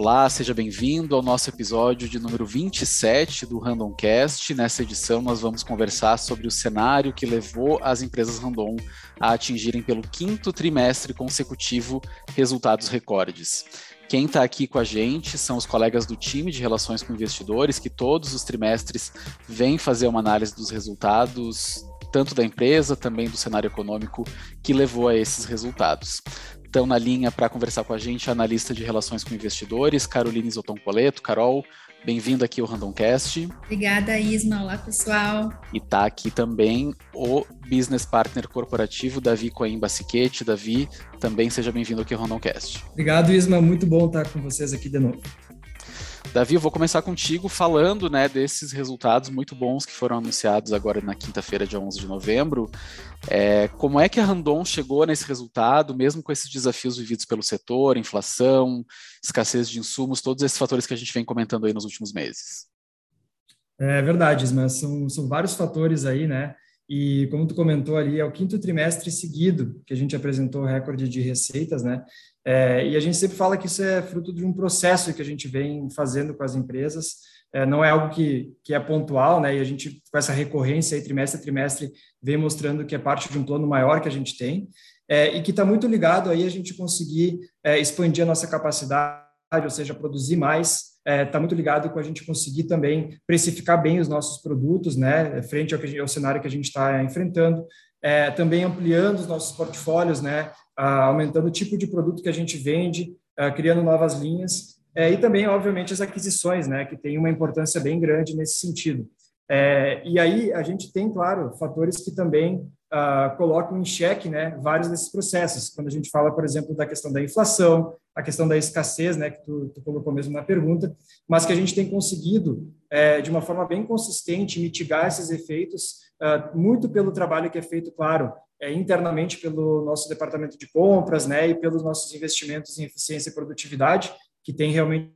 Olá, seja bem-vindo ao nosso episódio de número 27 do Randomcast. Nessa edição, nós vamos conversar sobre o cenário que levou as empresas Random a atingirem pelo quinto trimestre consecutivo resultados recordes. Quem está aqui com a gente são os colegas do time de relações com investidores, que todos os trimestres vêm fazer uma análise dos resultados, tanto da empresa, também do cenário econômico que levou a esses resultados. Estão na linha para conversar com a gente a analista de relações com investidores, Caroline Zoton Coleto. Carol, bem-vinda aqui ao Randomcast. Obrigada, Isma. Olá, pessoal. E está aqui também o business partner corporativo, Davi Coimba Siquete. Davi, também seja bem-vindo aqui ao Randomcast. Obrigado, Isma. Muito bom estar com vocês aqui de novo. Davi, eu vou começar contigo falando né, desses resultados muito bons que foram anunciados agora na quinta-feira, dia 11 de novembro. É, como é que a Randon chegou nesse resultado, mesmo com esses desafios vividos pelo setor, inflação, escassez de insumos, todos esses fatores que a gente vem comentando aí nos últimos meses? É verdade, mas são, são vários fatores aí, né? E como tu comentou ali, é o quinto trimestre seguido que a gente apresentou recorde de receitas, né? É, e a gente sempre fala que isso é fruto de um processo que a gente vem fazendo com as empresas. É, não é algo que, que é pontual, né? E a gente, com essa recorrência aí, trimestre a trimestre, vem mostrando que é parte de um plano maior que a gente tem. É, e que está muito ligado aí a gente conseguir é, expandir a nossa capacidade, ou seja, produzir mais está é, tá muito ligado com a gente conseguir também precificar bem os nossos produtos, né, frente ao, que, ao cenário que a gente está enfrentando, é, também ampliando os nossos portfólios, né, aumentando o tipo de produto que a gente vende, criando novas linhas, é, e também, obviamente, as aquisições, né, que tem uma importância bem grande nesse sentido. É, e aí a gente tem, claro, fatores que também uh, colocam em xeque né, vários desses processos. Quando a gente fala, por exemplo, da questão da inflação, a questão da escassez, né, que tu, tu colocou mesmo na pergunta, mas que a gente tem conseguido, é, de uma forma bem consistente, mitigar esses efeitos, uh, muito pelo trabalho que é feito, claro, é, internamente pelo nosso departamento de compras, né, e pelos nossos investimentos em eficiência e produtividade, que tem realmente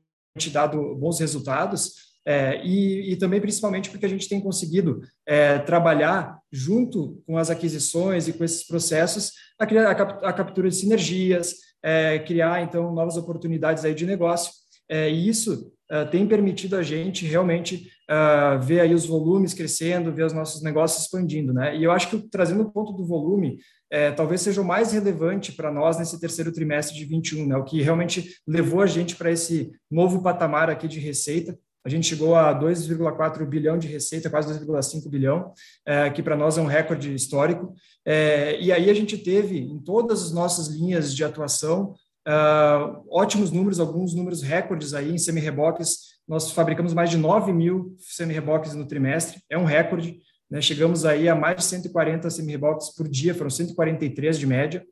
dado bons resultados, é, e, e, também, principalmente, porque a gente tem conseguido é, trabalhar junto com as aquisições e com esses processos a, criar, a, captura de sinergias, é, criar, então, novas oportunidades aí de negócio. É, e isso é, tem permitido a gente realmente é, ver aí os volumes crescendo, ver os nossos negócios expandindo. Né? E eu acho que, trazendo o ponto do volume, talvez seja o mais relevante para nós nesse terceiro trimestre de 21, né? o que realmente levou a gente para esse novo patamar aqui de receita, a gente chegou a 2,4 bilhão de receita, quase 2,5 bilhão, é, que para nós é um recorde histórico. É, e aí a gente teve em todas as nossas linhas de atuação uh, ótimos números, alguns números recordes aí em semi-reboques. Nós fabricamos mais de 9 mil semi-reboques no trimestre, é um recorde. Né? Chegamos aí a mais de 140 semi-reboques por dia, foram 143 de média.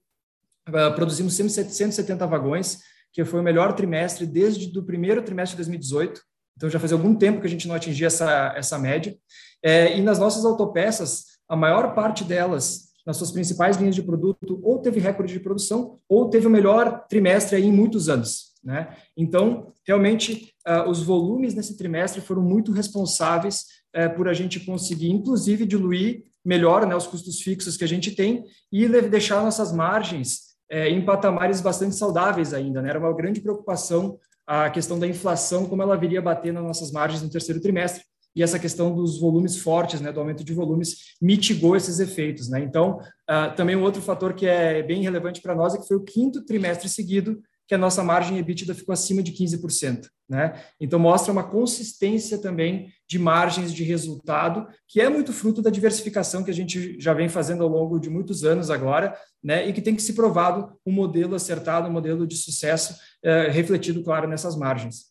Produzimos 170 vagões, que foi o melhor trimestre desde o primeiro trimestre de 2018. Então, já fazia algum tempo que a gente não atingia essa, essa média. É, e nas nossas autopeças, a maior parte delas, nas suas principais linhas de produto, ou teve recorde de produção, ou teve o melhor trimestre aí em muitos anos. Né? Então, realmente, uh, os volumes nesse trimestre foram muito responsáveis uh, por a gente conseguir, inclusive, diluir melhor né, os custos fixos que a gente tem e deixar nossas margens uh, em patamares bastante saudáveis ainda. Né? Era uma grande preocupação a questão da inflação, como ela viria bater nas nossas margens no terceiro trimestre, e essa questão dos volumes fortes, né, do aumento de volumes, mitigou esses efeitos. Né? Então, uh, também um outro fator que é bem relevante para nós é que foi o quinto trimestre seguido que a nossa margem EBITDA ficou acima de 15%. Né? Então, mostra uma consistência também de margens de resultado, que é muito fruto da diversificação que a gente já vem fazendo ao longo de muitos anos agora, né? e que tem que se provado um modelo acertado, um modelo de sucesso, é, refletido, claro, nessas margens.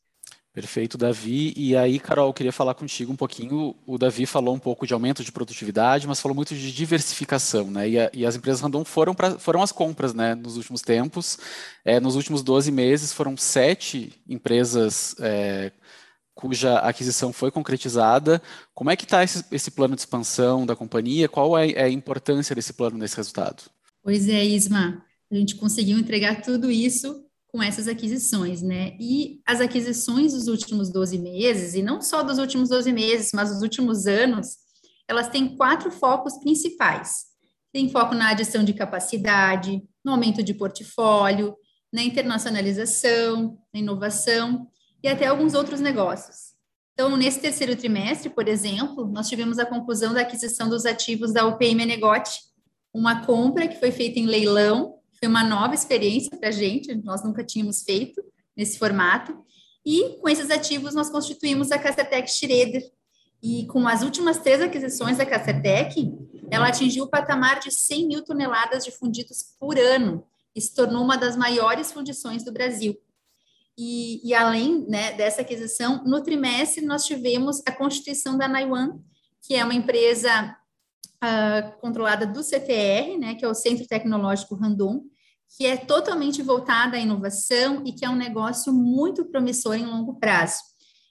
Perfeito, Davi. E aí, Carol, queria falar contigo um pouquinho. O Davi falou um pouco de aumento de produtividade, mas falou muito de diversificação, né? E, a, e as empresas Randon foram, pra, foram as compras, né, nos últimos tempos. É, nos últimos 12 meses, foram sete empresas é, cuja aquisição foi concretizada. Como é que está esse, esse, plano de expansão da companhia? Qual é, é a importância desse plano nesse resultado? Pois é, Isma. A gente conseguiu entregar tudo isso com essas aquisições, né? E as aquisições dos últimos 12 meses, e não só dos últimos 12 meses, mas dos últimos anos, elas têm quatro focos principais. Tem foco na adição de capacidade, no aumento de portfólio, na internacionalização, na inovação e até alguns outros negócios. Então, nesse terceiro trimestre, por exemplo, nós tivemos a conclusão da aquisição dos ativos da UPM Menegote, uma compra que foi feita em leilão, foi uma nova experiência para a gente, nós nunca tínhamos feito nesse formato, e com esses ativos nós constituímos a Castertec Schroeder, e com as últimas três aquisições da Castertec, ela atingiu o patamar de 100 mil toneladas de fundidos por ano, e se tornou uma das maiores fundições do Brasil. E, e além né, dessa aquisição, no trimestre nós tivemos a constituição da Naiwan, que é uma empresa uh, controlada do CTR, né, que é o Centro Tecnológico Randon, que é totalmente voltada à inovação e que é um negócio muito promissor em longo prazo.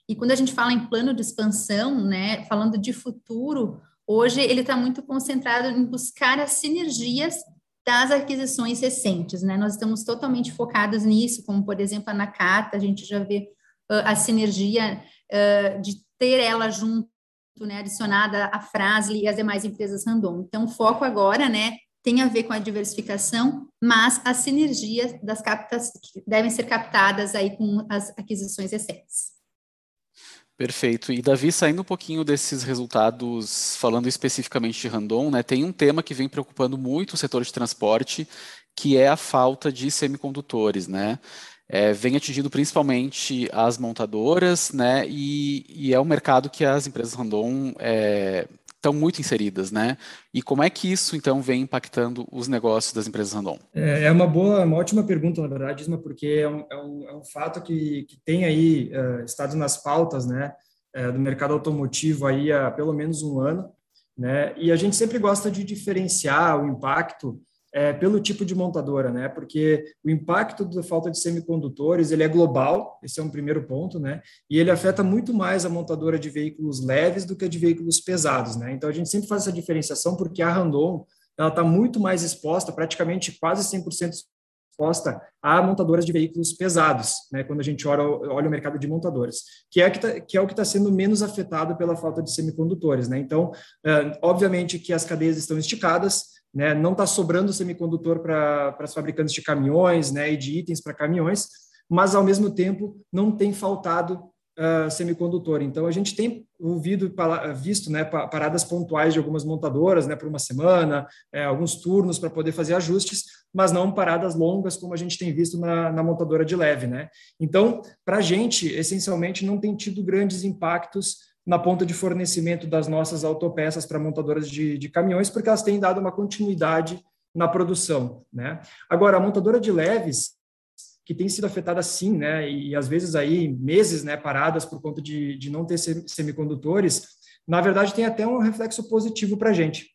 E quando a gente fala em plano de expansão, né, falando de futuro, hoje ele está muito concentrado em buscar as sinergias das aquisições recentes, né? Nós estamos totalmente focados nisso, como por exemplo a Nakata, a gente já vê uh, a sinergia uh, de ter ela junto, né, adicionada à Frasle e as demais empresas Randon. Então, o foco agora, né, tem a ver com a diversificação, mas as sinergias das captas que devem ser captadas aí com as aquisições recentes. Perfeito. E Davi, saindo um pouquinho desses resultados, falando especificamente de Randon, né, tem um tema que vem preocupando muito o setor de transporte, que é a falta de semicondutores, né? É, vem atingindo principalmente as montadoras, né? E, e, é um mercado que as empresas Randon é, estão muito inseridas, né? E como é que isso então vem impactando os negócios das empresas Randon? É, é uma boa, uma ótima pergunta, na verdade, Isma, porque é um, é um, é um fato que, que tem aí uh, estado nas pautas, né, uh, do mercado automotivo aí há pelo menos um ano, né? E a gente sempre gosta de diferenciar o impacto é, pelo tipo de montadora, né? Porque o impacto da falta de semicondutores ele é global, esse é um primeiro ponto, né? E ele afeta muito mais a montadora de veículos leves do que a de veículos pesados, né? Então a gente sempre faz essa diferenciação porque a Randon ela está muito mais exposta, praticamente quase 100% exposta a montadoras de veículos pesados, né? Quando a gente olha, olha o mercado de montadoras, que é que, tá, que é o que está sendo menos afetado pela falta de semicondutores, né? Então, obviamente que as cadeias estão esticadas né? Não está sobrando semicondutor para as fabricantes de caminhões, né? E de itens para caminhões, mas ao mesmo tempo não tem faltado uh, semicondutor. Então a gente tem ouvido, visto, né? Paradas pontuais de algumas montadoras, né? Por uma semana, é, alguns turnos para poder fazer ajustes, mas não paradas longas como a gente tem visto na, na montadora de leve, né? Então, para a gente, essencialmente, não tem tido grandes impactos na ponta de fornecimento das nossas autopeças para montadoras de, de, caminhões, porque elas têm dado uma continuidade na produção. Né? Agora, a montadora de leves, que tem sido afetada sim, né, e às vezes aí meses né, paradas por conta de, de não ter semicondutores, na verdade tem até um reflexo positivo para a gente.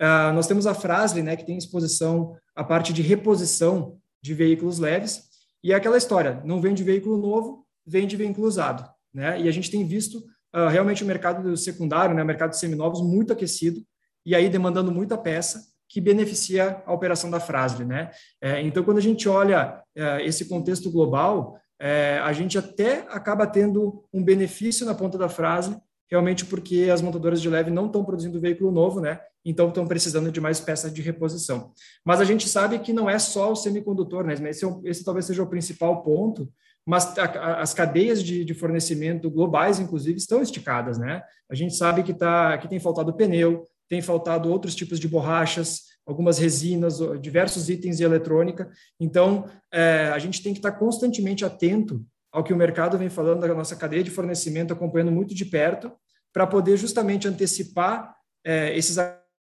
Uh, nós temos a Frasle, né, que tem exposição à parte de reposição de veículos leves, e é aquela história, não vende veículo novo, vende veículo usado. Né? E a gente tem visto uh, realmente o mercado secundário, né, o mercado de seminovos muito aquecido e aí demandando muita peça que beneficia a operação da Frasle, né? É, então, quando a gente olha é, esse contexto global, é, a gente até acaba tendo um benefício na ponta da Frasle, realmente porque as montadoras de leve não estão produzindo veículo novo, né? Então estão precisando de mais peças de reposição. Mas a gente sabe que não é só o semicondutor, né? Esse, é esse talvez seja o principal ponto, mas a, as cadeias de, de, fornecimento globais, inclusive, estão esticadas, né? A gente sabe que, tá, que tem faltado pneu, tem faltado outros tipos de borrachas, algumas resinas, diversos itens de eletrônica. Então, é, a gente tem que estar constantemente atento ao que o mercado vem falando da nossa cadeia de fornecimento, acompanhando muito de perto, para poder justamente antecipar é, esses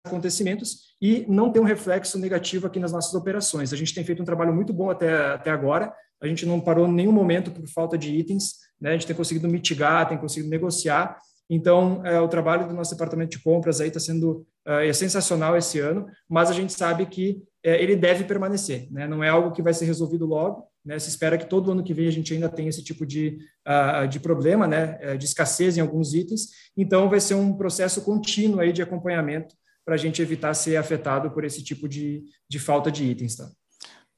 acontecimentos e não ter um reflexo negativo aqui nas nossas operações. A gente tem feito um trabalho muito bom até, até agora, a gente não parou em nenhum momento por falta de itens, né? a gente tem conseguido mitigar, tem conseguido negociar. Então, é, o trabalho do nosso departamento de compras aí está sendo é, é, sensacional esse ano, mas a gente sabe que é, ele deve permanecer, né? não é algo que vai ser resolvido logo. Né? Se espera que todo ano que vem a gente ainda tenha esse tipo de, uh, de problema, né? É, de escassez em alguns itens. Então, vai ser um processo contínuo aí de acompanhamento para a gente evitar ser afetado por esse tipo de, de falta de itens. Tá?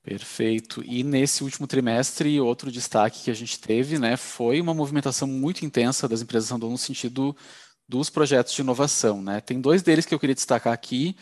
Perfeito. E nesse último trimestre, outro destaque que a gente teve, né, foi uma movimentação muito intensa das empresas Randon no sentido dos projetos de inovação, né? Tem dois deles que eu queria destacar aqui,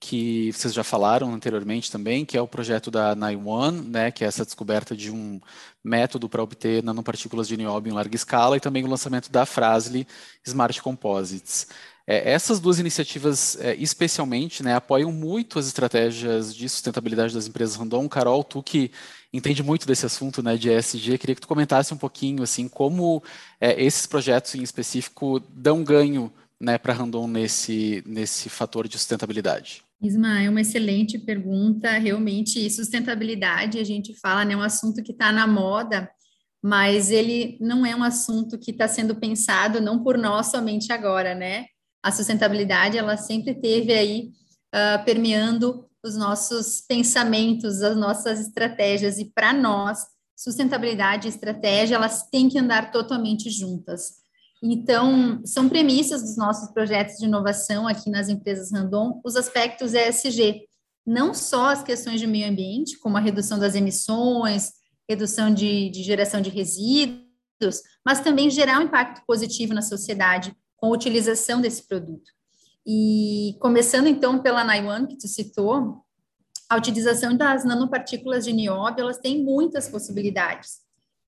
que vocês já falaram anteriormente também, que é o projeto da Naiwan, né, que é essa descoberta de um método para obter nanopartículas de nióbio em larga escala, e também o lançamento da Frasle Smart Composites. É, essas duas iniciativas, é, especialmente, né, apoiam muito as estratégias de sustentabilidade das empresas random. Carol, tu que entende muito desse assunto né, de ESG, queria que tu comentasse um pouquinho assim como é, esses projetos em específico dão ganho né, para Randon nesse, nesse fator de sustentabilidade. Isma, é uma excelente pergunta. Realmente, sustentabilidade, a gente fala, né, é um assunto que está na moda, mas ele não é um assunto que está sendo pensado não por nós somente agora, né? A sustentabilidade, ela sempre teve aí uh, permeando os nossos pensamentos, as nossas estratégias, e para nós, sustentabilidade e estratégia, elas têm que andar totalmente juntas. Então, são premissas dos nossos projetos de inovação aqui nas empresas Randon, os aspectos ESG, não só as questões de meio ambiente, como a redução das emissões, redução de, de geração de resíduos, mas também gerar um impacto positivo na sociedade com a utilização desse produto. E começando então pela Naiwan, que tu citou, a utilização das nanopartículas de nióbio, elas têm muitas possibilidades.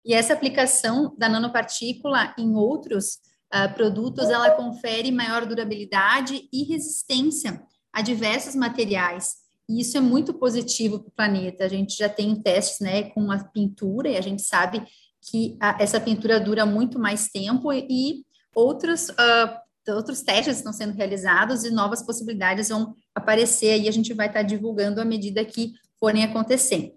E essa aplicação da nanopartícula em outros uh, produtos, ela confere maior durabilidade e resistência a diversos materiais. E isso é muito positivo para o planeta. A gente já tem testes né, com a pintura e a gente sabe que a, essa pintura dura muito mais tempo e, e outros, uh, outros testes estão sendo realizados e novas possibilidades vão aparecer e a gente vai estar divulgando à medida que forem acontecendo.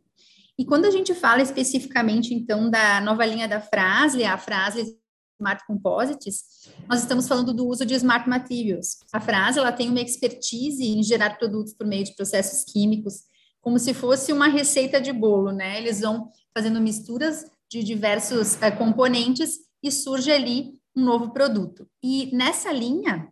E quando a gente fala especificamente, então, da nova linha da Frasle, a Frasle Smart Composites, nós estamos falando do uso de Smart Materials. A Frasle, ela tem uma expertise em gerar produtos por meio de processos químicos, como se fosse uma receita de bolo, né? Eles vão fazendo misturas de diversos é, componentes e surge ali um novo produto. E nessa linha,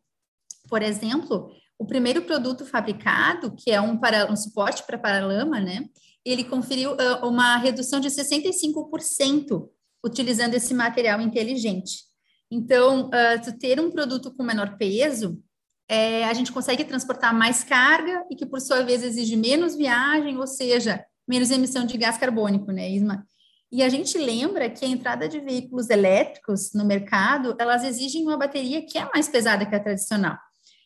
por exemplo, o primeiro produto fabricado, que é um, para, um suporte para paralama, né? ele conferiu uma redução de 65% utilizando esse material inteligente. Então, uh, tu ter um produto com menor peso, é, a gente consegue transportar mais carga e que, por sua vez, exige menos viagem, ou seja, menos emissão de gás carbônico, né, Isma? E a gente lembra que a entrada de veículos elétricos no mercado, elas exigem uma bateria que é mais pesada que a tradicional.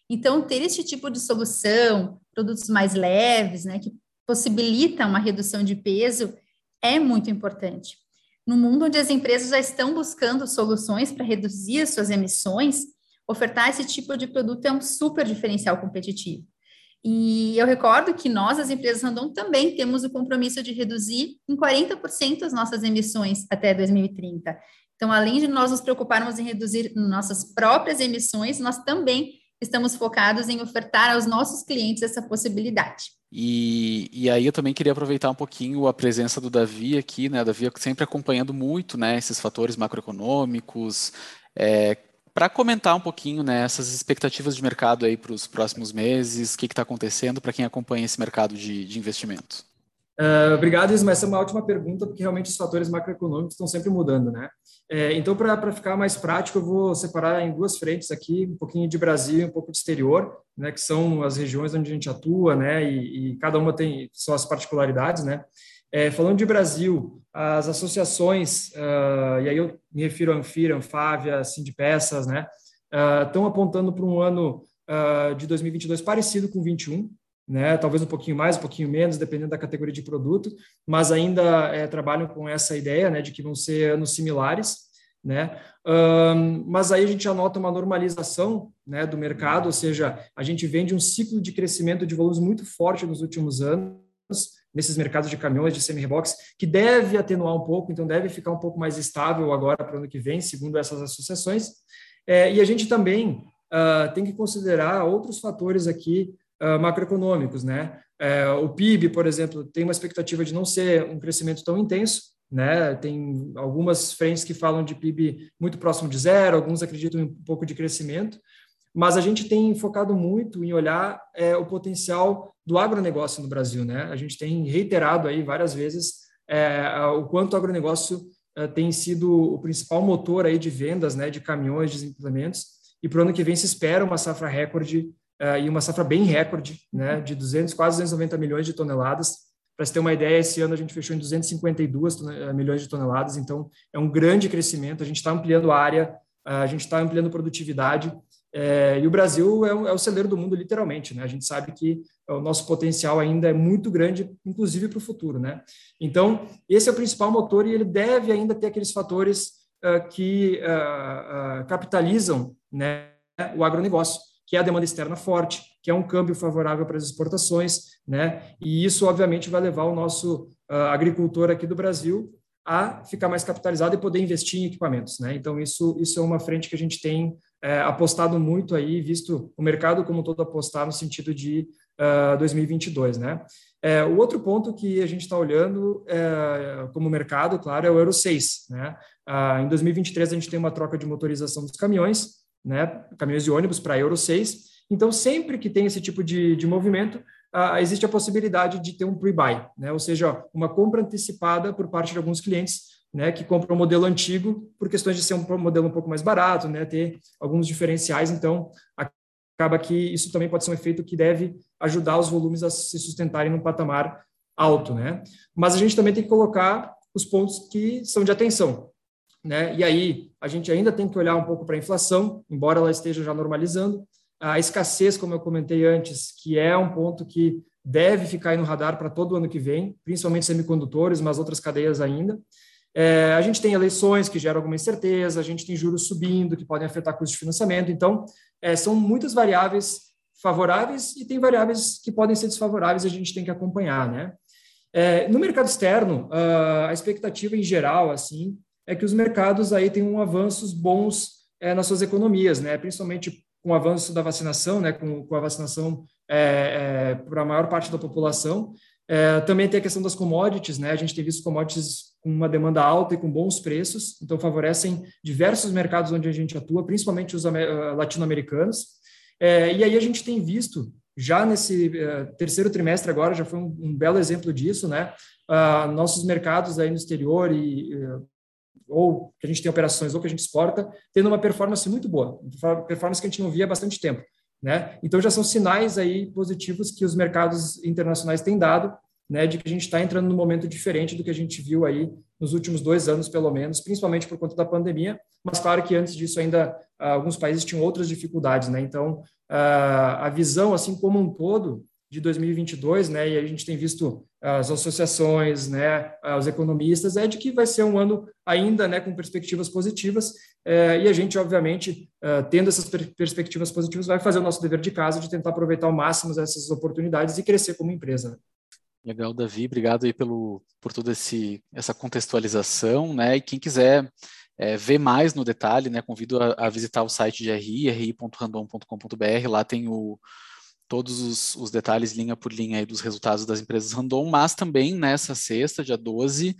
Então, ter esse tipo de solução, produtos mais leves, né, que possibilita uma redução de peso é muito importante. No mundo onde as empresas já estão buscando soluções para reduzir as suas emissões, ofertar esse tipo de produto é um super diferencial competitivo. E eu recordo que nós, as empresas Randon, também temos o compromisso de reduzir em 40% as nossas emissões até 2030. Então, além de nós nos preocuparmos em reduzir nossas próprias emissões, nós também estamos focados em ofertar aos nossos clientes essa possibilidade. E, e aí eu também queria aproveitar um pouquinho a presença do Davi aqui, né? Davi sempre acompanhando muito, né, esses fatores macroeconômicos, é, para comentar um pouquinho né, essas expectativas de mercado aí para os próximos meses, o que está acontecendo para quem acompanha esse mercado de, de investimento. Uh, obrigado, Isma. Essa é uma ótima pergunta, porque realmente os fatores macroeconômicos estão sempre mudando, né? É, então, para ficar mais prático, eu vou separar em duas frentes aqui, um pouquinho de Brasil e um pouco de exterior, né? Que são as regiões onde a gente atua, né? E, e cada uma tem suas particularidades, né? É, falando de Brasil, as associações, uh, e aí eu me refiro a Anfira, Anfávia, Sindpeças, né? Uh, estão apontando para um ano de 2022 parecido com 21, né? Talvez um pouquinho mais, um pouquinho menos, dependendo da categoria de produto, mas ainda é, trabalham com essa ideia, né, de que vão ser anos similares, né? Um, mas aí a gente anota uma normalização, né, do mercado, ou seja, a gente vende um ciclo de crescimento de volumes muito forte nos últimos anos nesses mercados de caminhões de semi-rebox, que deve atenuar um pouco, então deve ficar um pouco mais estável agora para o ano que vem, segundo essas associações. É, e a gente também uh, tem que considerar outros fatores aqui uh, macroeconômicos, né? Uh, o PIB, por exemplo, tem uma expectativa de não ser um crescimento tão intenso, né? Tem algumas frentes que falam de PIB muito próximo de zero, alguns acreditam em um pouco de crescimento, mas a gente tem focado muito em olhar é, o potencial do agronegócio no Brasil, né? A gente tem reiterado aí várias vezes é, o quanto o agronegócio é, tem sido o principal motor aí de vendas, né, de caminhões, de implementos, e para o ano que vem se espera uma safra recorde uh, e uma safra bem recorde, né, de 200, quase 290 milhões de toneladas. Para você ter uma ideia, esse ano a gente fechou em 252 milhões de toneladas, então é um grande crescimento. A gente está ampliando a área, a gente está ampliando produtividade, é, e o Brasil é o, é o, celeiro do mundo, literalmente. Né? A gente sabe que o nosso potencial ainda é muito grande, inclusive para o futuro. Né? Então, esse é o principal motor e ele deve ainda ter aqueles fatores uh, que uh, uh, capitalizam né, o agronegócio, que é a demanda externa forte, que é um câmbio favorável para as exportações, né? E isso, obviamente, vai levar o nosso agricultor aqui do Brasil a ficar mais capitalizado e poder investir em equipamentos, né? Então, isso, isso é uma frente que a gente tem é, apostado muito aí, visto o mercado como todo apostar no sentido de uh, 2022, né? É, o outro ponto que a gente está olhando é, como mercado, claro, é o Euro 6, né? Uh, em 2023, a gente tem uma troca de motorização dos caminhões, né? Caminhões de ônibus para Euro 6, então, sempre que tem esse tipo de, de movimento, uh, existe a possibilidade de ter um pre-buy, né? ou seja, uma compra antecipada por parte de alguns clientes né, que compram o modelo antigo por questões de ser um modelo um pouco mais barato, né, ter alguns diferenciais. Então, acaba que isso também pode ser um efeito que deve ajudar os volumes a se sustentarem num patamar alto. Né? Mas a gente também tem que colocar os pontos que são de atenção. Né? E aí, a gente ainda tem que olhar um pouco para a inflação, embora ela esteja já normalizando, a escassez, como eu comentei antes, que é um ponto que deve ficar aí no radar para todo ano que vem, principalmente semicondutores, mas outras cadeias ainda. É, a gente tem eleições que geram alguma incerteza, a gente tem juros subindo que podem afetar custos de financiamento. Então, é, são muitas variáveis favoráveis e tem variáveis que podem ser desfavoráveis a gente tem que acompanhar, né? É, no mercado externo, a expectativa em geral, assim, é que os mercados aí tenham avanços bons é, nas suas economias, né? Principalmente com o avanço da vacinação, né, com, com a vacinação é, é, para a maior parte da população. É, também tem a questão das commodities, né? A gente tem visto commodities com uma demanda alta e com bons preços, então favorecem diversos mercados onde a gente atua, principalmente os latino-americanos. É, e aí a gente tem visto já nesse uh, terceiro trimestre agora já foi um, um belo exemplo disso, né? Uh, nossos mercados aí no exterior e uh, ou que a gente tem operações, ou que a gente exporta, tendo uma performance muito boa, performance que a gente não via há bastante tempo. Né? Então já são sinais aí positivos que os mercados internacionais têm dado, né, de que a gente está entrando num momento diferente do que a gente viu aí nos últimos dois anos, pelo menos, principalmente por conta da pandemia. Mas claro que antes disso ainda alguns países tinham outras dificuldades, né? Então a visão, assim como um todo, de 2022, né, e a gente tem visto as associações, né, os economistas, é de que vai ser um ano ainda, né, com perspectivas positivas, e a gente, obviamente, é, tendo essas per perspectivas positivas, vai fazer o nosso dever de casa de tentar aproveitar ao máximo essas oportunidades e crescer como empresa. Legal, Davi, obrigado aí pelo, por toda essa contextualização, né, e quem quiser é, ver mais no detalhe, né, convido a, a visitar o site de RI, ri.random.com.br, lá tem o todos os, os, detalhes linha por linha aí dos resultados das empresas Randon, mas também nessa sexta, dia 12,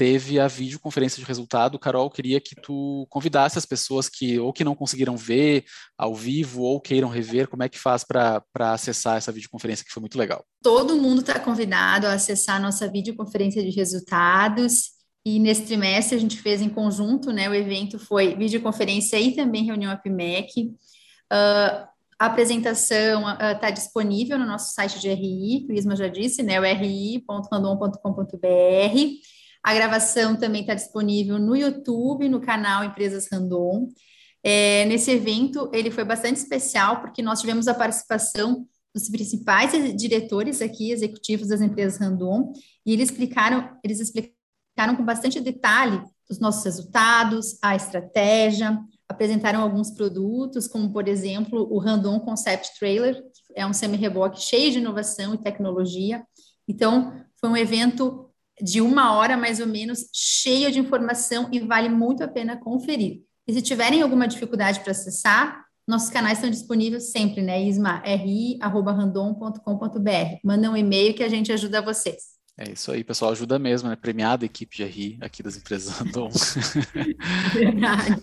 teve a videoconferência de resultado. Carol, queria que tu convidasse as pessoas que ou que não conseguiram ver ao vivo ou queiram rever, como é que faz para acessar essa videoconferência que foi muito legal. Todo mundo está convidado a acessar a nossa videoconferência de resultados. E nesse trimestre a gente fez em conjunto, né? O evento foi videoconferência e também reunião APMEC. Uh, a apresentação está uh, disponível no nosso site de RI, que o Isma já disse, né? O ri.randon.com.br. A gravação também está disponível no YouTube, no canal Empresas Randon. É, nesse evento, ele foi bastante especial, porque nós tivemos a participação dos principais diretores aqui, executivos das empresas Randon, e eles explicaram, eles explicaram com bastante detalhe os nossos resultados, a estratégia, apresentaram alguns produtos, como, por exemplo, o Randon Concept Trailer, que é um semi-reboque cheio de inovação e tecnologia. Então, foi um evento de uma hora, mais ou menos, cheio de informação e vale muito a pena conferir. E se tiverem alguma dificuldade para acessar, nossos canais estão disponíveis sempre, né, Isma? ri.randon.com.br. Manda um e-mail que a gente ajuda vocês. É isso aí, pessoal, ajuda mesmo, né? Premiada a equipe de RI aqui das empresas Randon. Verdade.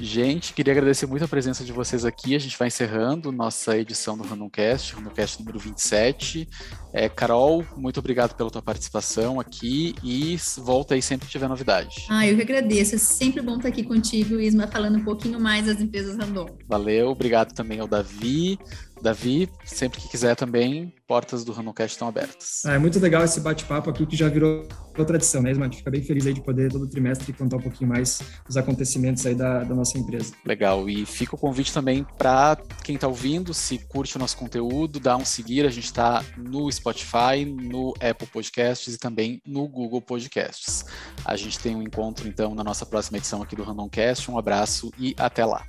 gente, queria agradecer muito a presença de vocês aqui. A gente vai encerrando nossa edição do Randomcast, Randomcast número 27. É, Carol, muito obrigado pela tua participação aqui e volta aí sempre que tiver novidade. Ah, eu que agradeço. É sempre bom estar aqui contigo, Isma, falando um pouquinho mais das empresas Randon. Valeu, obrigado também ao Davi. Davi, sempre que quiser também, portas do Randomcast estão abertas. É muito legal esse bate-papo aqui que já virou tradição, né, gente fica bem feliz aí de poder todo trimestre contar um pouquinho mais dos acontecimentos aí da, da nossa empresa. Legal, e fica o convite também para quem está ouvindo, se curte o nosso conteúdo, dá um seguir, a gente está no Spotify, no Apple Podcasts e também no Google Podcasts. A gente tem um encontro então na nossa próxima edição aqui do Randomcast. Um abraço e até lá.